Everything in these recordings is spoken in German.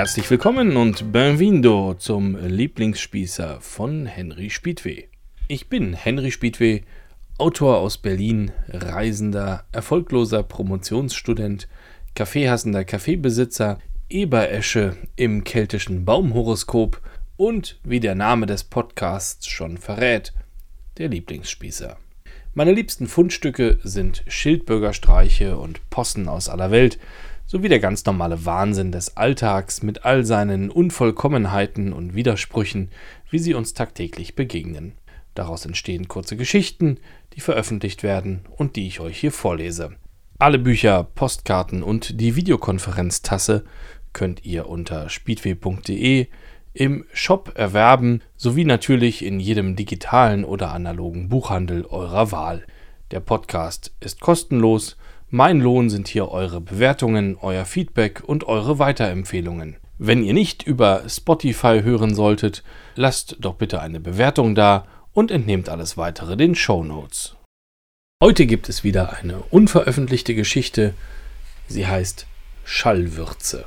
Herzlich willkommen und benvindo zum Lieblingsspießer von Henry Spiedweh. Ich bin Henry Spiedweh, Autor aus Berlin, Reisender, erfolgloser Promotionsstudent, Kaffeehassender Kaffeebesitzer, Eberesche im keltischen Baumhoroskop und, wie der Name des Podcasts schon verrät, der Lieblingsspießer. Meine liebsten Fundstücke sind Schildbürgerstreiche und Possen aus aller Welt, sowie der ganz normale Wahnsinn des Alltags mit all seinen Unvollkommenheiten und Widersprüchen, wie sie uns tagtäglich begegnen. Daraus entstehen kurze Geschichten, die veröffentlicht werden und die ich euch hier vorlese. Alle Bücher, Postkarten und die Videokonferenztasse könnt ihr unter speedway.de im Shop erwerben, sowie natürlich in jedem digitalen oder analogen Buchhandel eurer Wahl. Der Podcast ist kostenlos mein Lohn sind hier eure Bewertungen, euer Feedback und eure Weiterempfehlungen. Wenn ihr nicht über Spotify hören solltet, lasst doch bitte eine Bewertung da und entnehmt alles weitere den Show Notes. Heute gibt es wieder eine unveröffentlichte Geschichte. Sie heißt Schallwürze.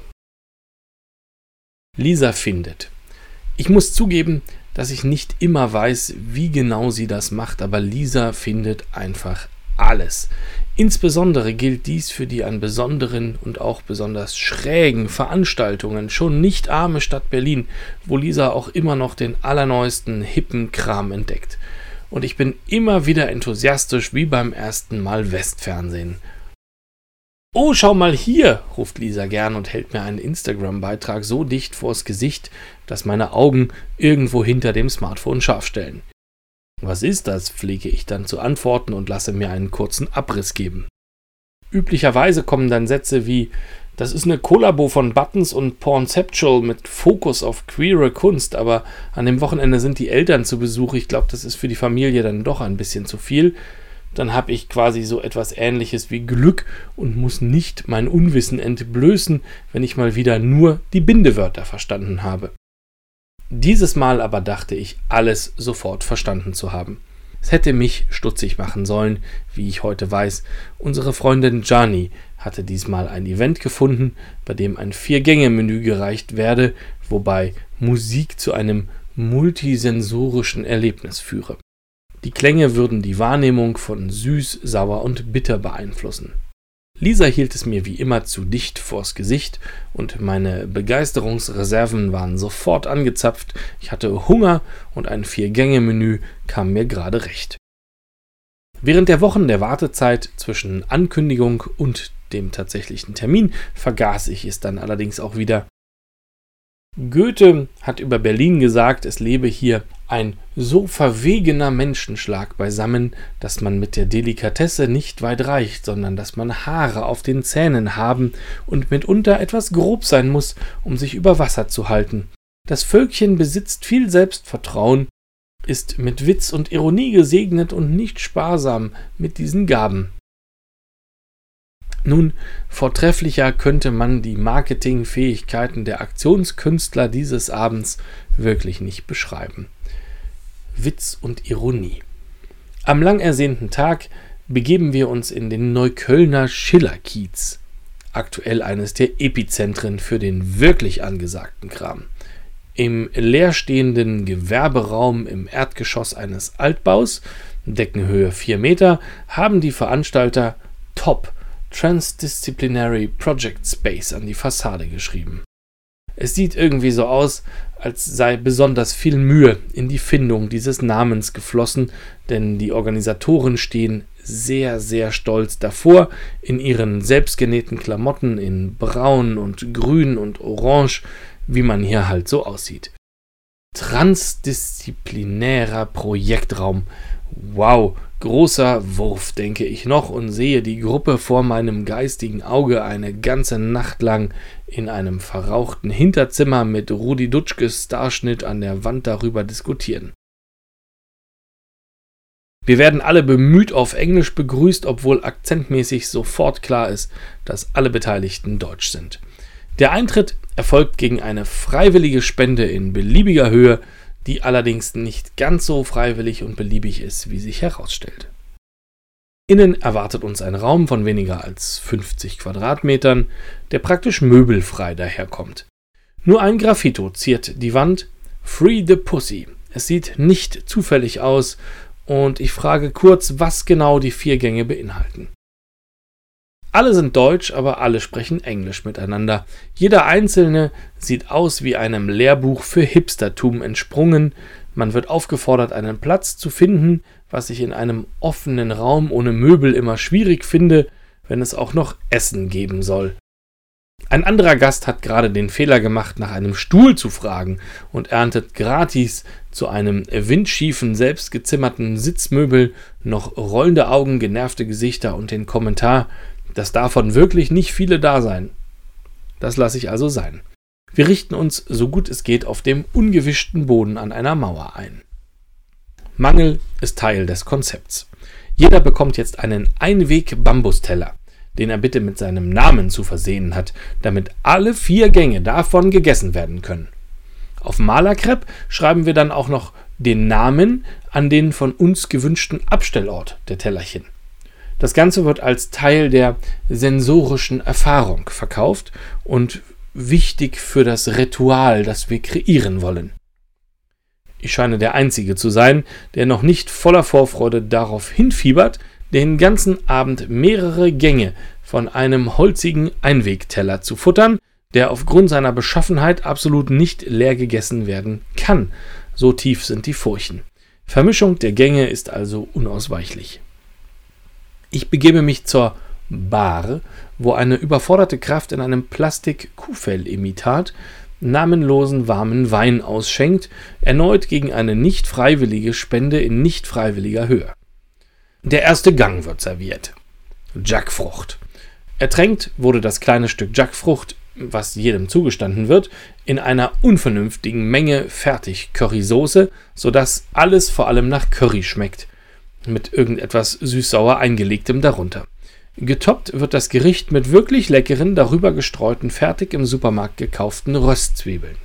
Lisa findet. Ich muss zugeben, dass ich nicht immer weiß, wie genau sie das macht, aber Lisa findet einfach alles. Insbesondere gilt dies für die an besonderen und auch besonders schrägen Veranstaltungen, schon nicht arme Stadt Berlin, wo Lisa auch immer noch den allerneuesten hippen Kram entdeckt. Und ich bin immer wieder enthusiastisch wie beim ersten Mal Westfernsehen. Oh, schau mal hier, ruft Lisa gern und hält mir einen Instagram-Beitrag so dicht vors Gesicht, dass meine Augen irgendwo hinter dem Smartphone scharf stellen. Was ist das? pflege ich dann zu antworten und lasse mir einen kurzen Abriss geben. Üblicherweise kommen dann Sätze wie das ist eine Kollabo von Buttons und Pornceptual mit Fokus auf queere Kunst, aber an dem Wochenende sind die Eltern zu Besuch. Ich glaube, das ist für die Familie dann doch ein bisschen zu viel. Dann habe ich quasi so etwas ähnliches wie Glück und muss nicht mein Unwissen entblößen, wenn ich mal wieder nur die Bindewörter verstanden habe. Dieses Mal aber dachte ich, alles sofort verstanden zu haben. Es hätte mich stutzig machen sollen, wie ich heute weiß. Unsere Freundin Gianni hatte diesmal ein Event gefunden, bei dem ein Vier-Gänge-Menü gereicht werde, wobei Musik zu einem multisensorischen Erlebnis führe. Die Klänge würden die Wahrnehmung von süß, sauer und bitter beeinflussen. Lisa hielt es mir wie immer zu dicht vors Gesicht und meine Begeisterungsreserven waren sofort angezapft. Ich hatte Hunger und ein Vier-Gänge-Menü kam mir gerade recht. Während der Wochen der Wartezeit zwischen Ankündigung und dem tatsächlichen Termin vergaß ich es dann allerdings auch wieder. Goethe hat über Berlin gesagt, es lebe hier ein so verwegener Menschenschlag beisammen, dass man mit der Delikatesse nicht weit reicht, sondern dass man Haare auf den Zähnen haben und mitunter etwas grob sein muss, um sich über Wasser zu halten. Das Völkchen besitzt viel Selbstvertrauen, ist mit Witz und Ironie gesegnet und nicht sparsam mit diesen Gaben. Nun, vortrefflicher könnte man die Marketingfähigkeiten der Aktionskünstler dieses Abends wirklich nicht beschreiben. Witz und Ironie. Am lang ersehnten Tag begeben wir uns in den Neuköllner Schillerkiez, aktuell eines der Epizentren für den wirklich angesagten Kram. Im leerstehenden Gewerberaum im Erdgeschoss eines Altbaus, Deckenhöhe 4 Meter, haben die Veranstalter Top Transdisciplinary Project Space an die Fassade geschrieben. Es sieht irgendwie so aus, als sei besonders viel Mühe in die Findung dieses Namens geflossen, denn die Organisatoren stehen sehr, sehr stolz davor, in ihren selbstgenähten Klamotten in Braun und Grün und Orange, wie man hier halt so aussieht. Transdisziplinärer Projektraum. Wow, Großer Wurf, denke ich noch und sehe die Gruppe vor meinem geistigen Auge eine ganze Nacht lang in einem verrauchten Hinterzimmer mit Rudi Dutschkes Starschnitt an der Wand darüber diskutieren. Wir werden alle bemüht auf Englisch begrüßt, obwohl akzentmäßig sofort klar ist, dass alle Beteiligten Deutsch sind. Der Eintritt erfolgt gegen eine freiwillige Spende in beliebiger Höhe die allerdings nicht ganz so freiwillig und beliebig ist, wie sich herausstellt. Innen erwartet uns ein Raum von weniger als 50 Quadratmetern, der praktisch möbelfrei daherkommt. Nur ein Graffito ziert die Wand Free the Pussy. Es sieht nicht zufällig aus und ich frage kurz, was genau die vier Gänge beinhalten. Alle sind deutsch, aber alle sprechen Englisch miteinander. Jeder einzelne sieht aus wie einem Lehrbuch für Hipstertum entsprungen. Man wird aufgefordert, einen Platz zu finden, was ich in einem offenen Raum ohne Möbel immer schwierig finde, wenn es auch noch Essen geben soll. Ein anderer Gast hat gerade den Fehler gemacht, nach einem Stuhl zu fragen und erntet gratis zu einem windschiefen, selbstgezimmerten Sitzmöbel noch rollende Augen, genervte Gesichter und den Kommentar, dass davon wirklich nicht viele da seien. Das lasse ich also sein. Wir richten uns so gut es geht auf dem ungewischten Boden an einer Mauer ein. Mangel ist Teil des Konzepts. Jeder bekommt jetzt einen Einweg-Bambusteller den er bitte mit seinem Namen zu versehen hat, damit alle vier Gänge davon gegessen werden können. Auf Malerkrepp schreiben wir dann auch noch den Namen an den von uns gewünschten Abstellort der Tellerchen. Das Ganze wird als Teil der sensorischen Erfahrung verkauft und wichtig für das Ritual, das wir kreieren wollen. Ich scheine der Einzige zu sein, der noch nicht voller Vorfreude darauf hinfiebert, den ganzen Abend mehrere Gänge von einem holzigen Einwegteller zu futtern, der aufgrund seiner Beschaffenheit absolut nicht leer gegessen werden kann. So tief sind die Furchen. Vermischung der Gänge ist also unausweichlich. Ich begebe mich zur Bar, wo eine überforderte Kraft in einem Plastik-Kuhfell-Imitat namenlosen warmen Wein ausschenkt, erneut gegen eine nicht freiwillige Spende in nicht freiwilliger Höhe. Der erste Gang wird serviert. Jackfrucht. Ertränkt wurde das kleine Stück Jackfrucht, was jedem zugestanden wird, in einer unvernünftigen Menge fertig Currysoße, sodass alles vor allem nach Curry schmeckt, mit irgendetwas süß-sauer eingelegtem darunter. Getoppt wird das Gericht mit wirklich leckeren, darüber gestreuten, fertig im Supermarkt gekauften Röstzwiebeln.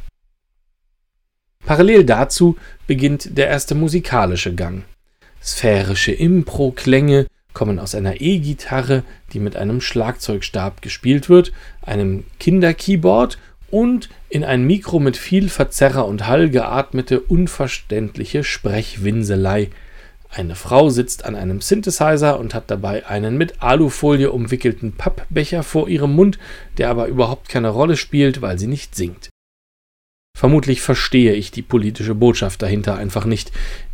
Parallel dazu beginnt der erste musikalische Gang. Sphärische Impro-Klänge kommen aus einer E-Gitarre, die mit einem Schlagzeugstab gespielt wird, einem Kinderkeyboard und in ein Mikro mit viel Verzerrer und Hall geatmete, unverständliche Sprechwinselei. Eine Frau sitzt an einem Synthesizer und hat dabei einen mit Alufolie umwickelten Pappbecher vor ihrem Mund, der aber überhaupt keine Rolle spielt, weil sie nicht singt. Vermutlich verstehe ich die politische Botschaft dahinter einfach nicht.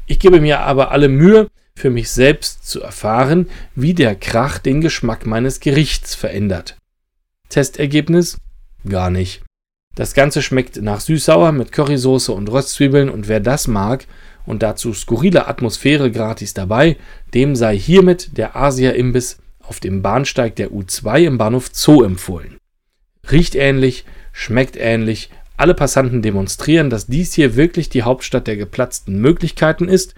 Ich gebe mir aber alle Mühe, für mich selbst zu erfahren, wie der Krach den Geschmack meines Gerichts verändert. Testergebnis? Gar nicht. Das Ganze schmeckt nach süß-sauer mit Currysoße und Röstzwiebeln und wer das mag und dazu skurrile Atmosphäre gratis dabei, dem sei hiermit der Asia-Imbiss auf dem Bahnsteig der U2 im Bahnhof Zoo empfohlen. Riecht ähnlich, schmeckt ähnlich alle Passanten demonstrieren, dass dies hier wirklich die Hauptstadt der geplatzten Möglichkeiten ist,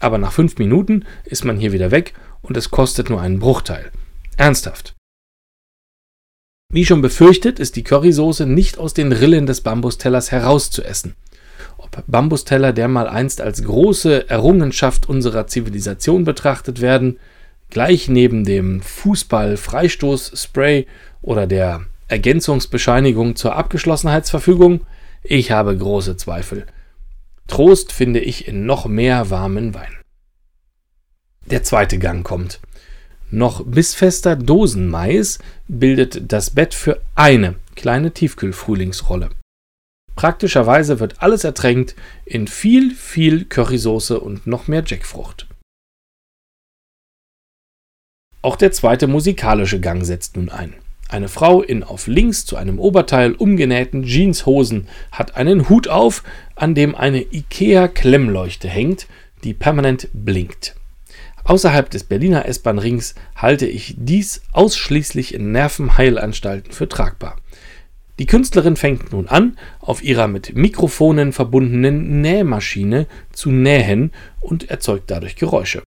aber nach fünf Minuten ist man hier wieder weg und es kostet nur einen Bruchteil. Ernsthaft. Wie schon befürchtet, ist die Currysoße nicht aus den Rillen des Bambustellers herauszuessen. Ob Bambusteller dermal einst als große Errungenschaft unserer Zivilisation betrachtet werden, gleich neben dem Fußball-Freistoß-Spray oder der Ergänzungsbescheinigung zur Abgeschlossenheitsverfügung? Ich habe große Zweifel. Trost finde ich in noch mehr warmen Wein. Der zweite Gang kommt. Noch bissfester Dosenmais bildet das Bett für eine kleine Tiefkühlfrühlingsrolle. Praktischerweise wird alles ertränkt in viel, viel Currysoße und noch mehr Jackfrucht. Auch der zweite musikalische Gang setzt nun ein. Eine Frau in auf links zu einem Oberteil umgenähten Jeanshosen hat einen Hut auf, an dem eine IKEA-Klemmleuchte hängt, die permanent blinkt. Außerhalb des Berliner S-Bahn-Rings halte ich dies ausschließlich in Nervenheilanstalten für tragbar. Die Künstlerin fängt nun an, auf ihrer mit Mikrofonen verbundenen Nähmaschine zu nähen und erzeugt dadurch Geräusche.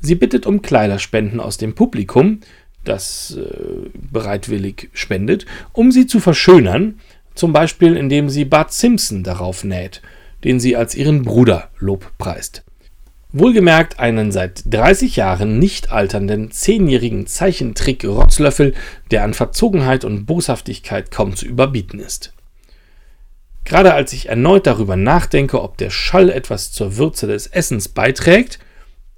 Sie bittet um Kleiderspenden aus dem Publikum, das äh, bereitwillig spendet, um sie zu verschönern, zum Beispiel indem sie Bart Simpson darauf näht, den sie als ihren Bruder lobpreist. Wohlgemerkt einen seit 30 Jahren nicht alternden zehnjährigen Zeichentrick-Rotzlöffel, der an Verzogenheit und Boshaftigkeit kaum zu überbieten ist. Gerade als ich erneut darüber nachdenke, ob der Schall etwas zur Würze des Essens beiträgt,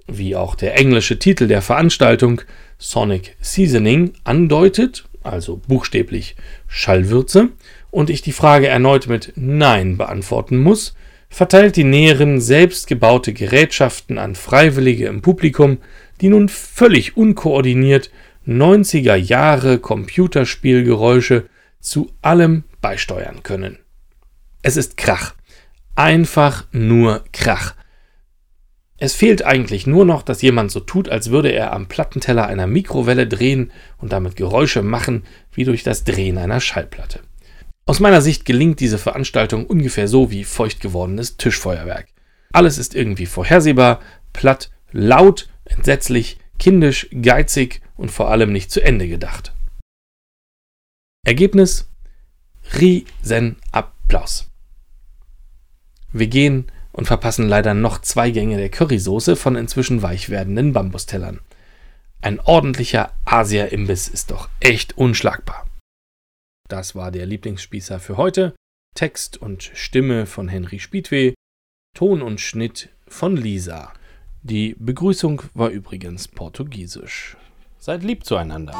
wie auch der englische Titel der Veranstaltung Sonic Seasoning andeutet, also buchstäblich Schallwürze, und ich die Frage erneut mit Nein beantworten muss, verteilt die Näherin selbstgebaute Gerätschaften an Freiwillige im Publikum, die nun völlig unkoordiniert 90er Jahre Computerspielgeräusche zu allem beisteuern können. Es ist Krach. Einfach nur Krach. Es fehlt eigentlich nur noch, dass jemand so tut, als würde er am Plattenteller einer Mikrowelle drehen und damit Geräusche machen wie durch das Drehen einer Schallplatte. Aus meiner Sicht gelingt diese Veranstaltung ungefähr so wie feucht gewordenes Tischfeuerwerk. Alles ist irgendwie vorhersehbar, platt, laut, entsetzlich, kindisch, geizig und vor allem nicht zu Ende gedacht. Ergebnis? Riesen Applaus. Wir gehen und verpassen leider noch zwei Gänge der Currysoße von inzwischen weich werdenden Bambustellern. Ein ordentlicher Asia-Imbiss ist doch echt unschlagbar. Das war der Lieblingsspießer für heute. Text und Stimme von Henry Spiedweh, Ton und Schnitt von Lisa. Die Begrüßung war übrigens portugiesisch. Seid lieb zueinander.